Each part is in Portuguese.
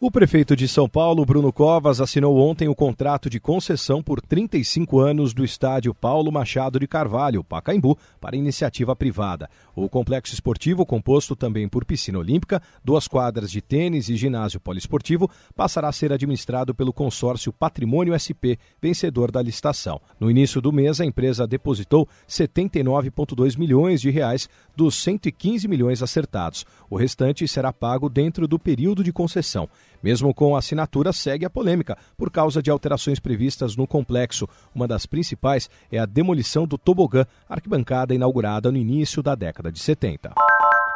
O prefeito de São Paulo, Bruno Covas, assinou ontem o contrato de concessão por 35 anos do estádio Paulo Machado de Carvalho, Pacaembu, para iniciativa privada. O complexo esportivo, composto também por piscina olímpica, duas quadras de tênis e ginásio poliesportivo, passará a ser administrado pelo consórcio Patrimônio SP, vencedor da licitação. No início do mês, a empresa depositou 79,2 milhões de reais dos 115 milhões acertados. O restante será pago dentro do período de concessão. Mesmo com a assinatura, segue a polêmica por causa de alterações previstas no complexo. Uma das principais é a demolição do tobogã, arquibancada inaugurada no início da década de 70.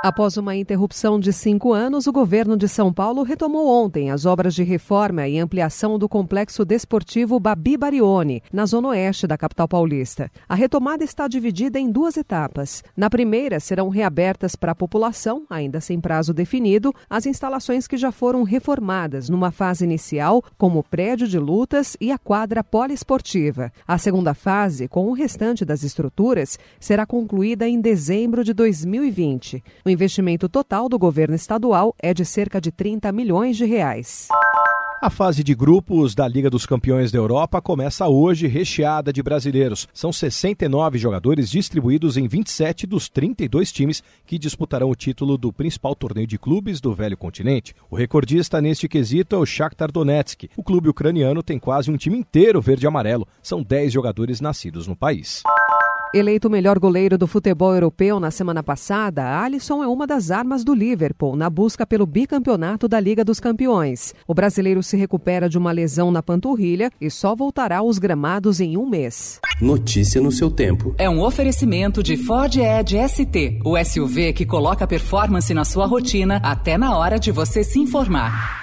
Após uma interrupção de cinco anos, o governo de São Paulo retomou ontem as obras de reforma e ampliação do complexo desportivo Babi Barione, na zona oeste da capital paulista. A retomada está dividida em duas etapas. Na primeira, serão reabertas para a população, ainda sem prazo definido, as instalações que já foram reformadas numa fase inicial, como o prédio de lutas e a quadra poliesportiva. A segunda fase, com o restante das estruturas, será concluída em dezembro de 2020. O investimento total do governo estadual é de cerca de 30 milhões de reais. A fase de grupos da Liga dos Campeões da Europa começa hoje, recheada de brasileiros. São 69 jogadores distribuídos em 27 dos 32 times que disputarão o título do principal torneio de clubes do velho continente. O recordista neste quesito é o Shakhtar Donetsk. O clube ucraniano tem quase um time inteiro verde-amarelo. São 10 jogadores nascidos no país. Eleito o melhor goleiro do futebol europeu na semana passada, Alisson é uma das armas do Liverpool na busca pelo bicampeonato da Liga dos Campeões. O brasileiro se recupera de uma lesão na panturrilha e só voltará aos gramados em um mês. Notícia no seu tempo. É um oferecimento de Ford Edge ST, o SUV que coloca performance na sua rotina até na hora de você se informar.